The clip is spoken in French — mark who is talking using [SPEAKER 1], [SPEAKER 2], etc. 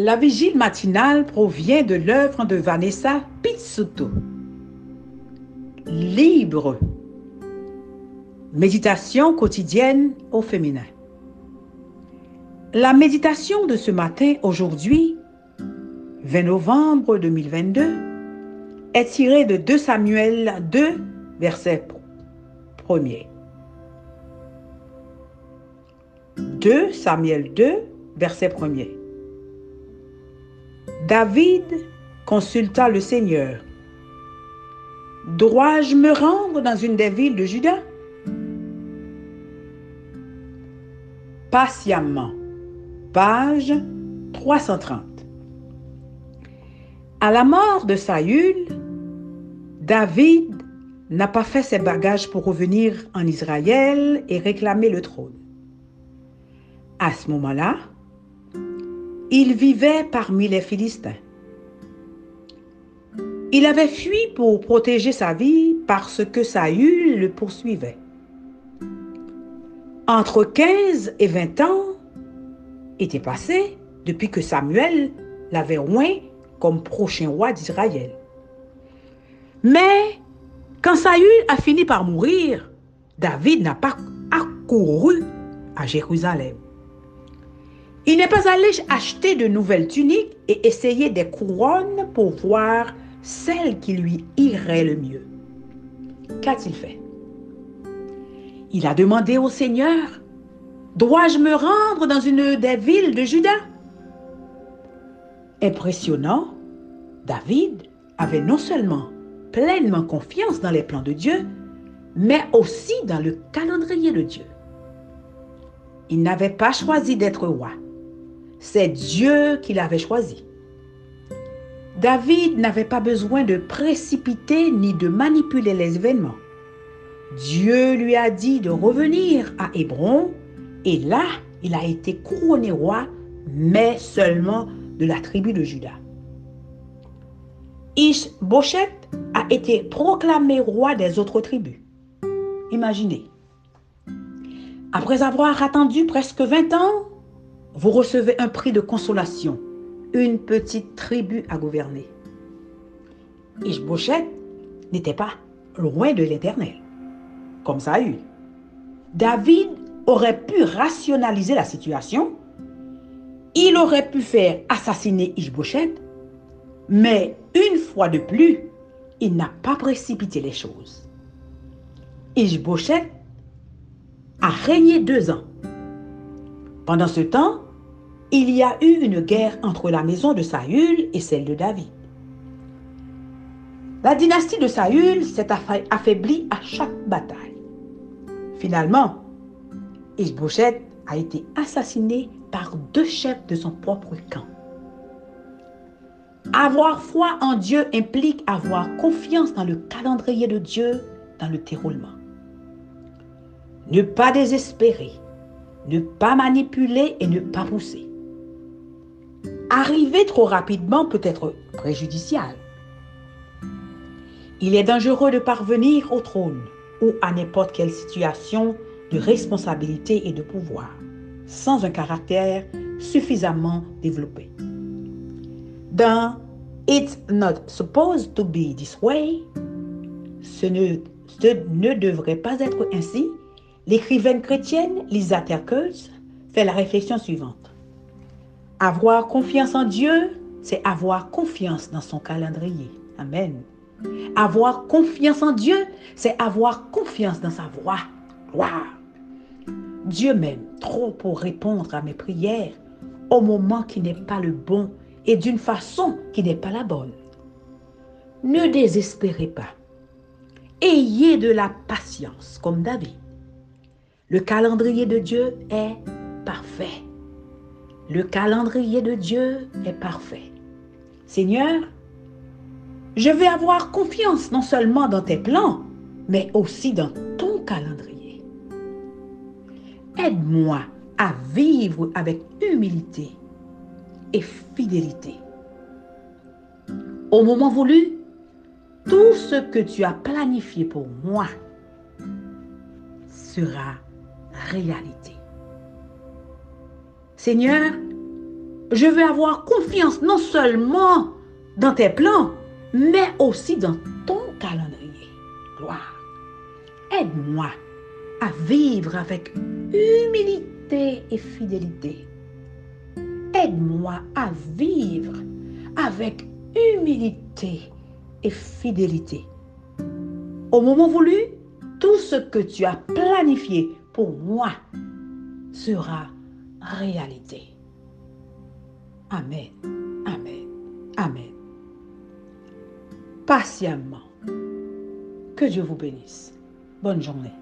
[SPEAKER 1] La vigile matinale provient de l'œuvre de Vanessa Pizzuto. Libre. Méditation quotidienne au féminin. La méditation de ce matin, aujourd'hui, 20 novembre 2022, est tirée de 2 Samuel 2, verset 1er. 2 Samuel 2, verset 1er. David consulta le Seigneur. Dois-je me rendre dans une des villes de Juda? Patiemment. Page 330. À la mort de Saül, David n'a pas fait ses bagages pour revenir en Israël et réclamer le trône. À ce moment-là, il vivait parmi les Philistins. Il avait fui pour protéger sa vie parce que Saül le poursuivait. Entre 15 et 20 ans étaient passés depuis que Samuel l'avait oint comme prochain roi d'Israël. Mais quand Saül a fini par mourir, David n'a pas accouru à Jérusalem. Il n'est pas allé acheter de nouvelles tuniques et essayer des couronnes pour voir celle qui lui irait le mieux. Qu'a-t-il fait? Il a demandé au Seigneur, dois-je me rendre dans une des villes de Juda Impressionnant, David avait non seulement pleinement confiance dans les plans de Dieu, mais aussi dans le calendrier de Dieu. Il n'avait pas choisi d'être roi. C'est Dieu qui l'avait choisi. David n'avait pas besoin de précipiter ni de manipuler les événements. Dieu lui a dit de revenir à Hébron et là, il a été couronné roi, mais seulement de la tribu de Juda. Ishboshet a été proclamé roi des autres tribus. Imaginez. Après avoir attendu presque 20 ans, vous recevez un prix de consolation, une petite tribu à gouverner. Ishboshet n'était pas loin de l'Éternel, comme Saül. David aurait pu rationaliser la situation, il aurait pu faire assassiner Ishboshet, mais une fois de plus, il n'a pas précipité les choses. Ishboshet a régné deux ans. Pendant ce temps, il y a eu une guerre entre la maison de Saül et celle de David. La dynastie de Saül s'est affaiblie à chaque bataille. Finalement, Ishboshet a été assassiné par deux chefs de son propre camp. Avoir foi en Dieu implique avoir confiance dans le calendrier de Dieu dans le déroulement. Ne pas désespérer, ne pas manipuler et ne pas pousser. Arriver trop rapidement peut être préjudicial. Il est dangereux de parvenir au trône ou à n'importe quelle situation de responsabilité et de pouvoir sans un caractère suffisamment développé. Dans It's not supposed to be this way, ce ne, ce ne devrait pas être ainsi, l'écrivaine chrétienne Lisa Terkels fait la réflexion suivante. Avoir confiance en Dieu, c'est avoir confiance dans son calendrier. Amen. Avoir confiance en Dieu, c'est avoir confiance dans sa voix. Gloire. Dieu m'aime trop pour répondre à mes prières au moment qui n'est pas le bon et d'une façon qui n'est pas la bonne. Ne désespérez pas. Ayez de la patience comme David. Le calendrier de Dieu est parfait. Le calendrier de Dieu est parfait. Seigneur, je vais avoir confiance non seulement dans tes plans, mais aussi dans ton calendrier. Aide-moi à vivre avec humilité et fidélité. Au moment voulu, tout ce que tu as planifié pour moi sera Seigneur, Je veux avoir confiance non seulement dans tes plans, mais aussi dans ton calendrier. Gloire. Aide-moi à vivre avec humilité et fidélité. Aide-moi à vivre avec humilité et fidélité. Au moment voulu, tout ce que tu as planifié pour moi sera réalité. Amen, amen, amen. Patiemment. Que Dieu vous bénisse. Bonne journée.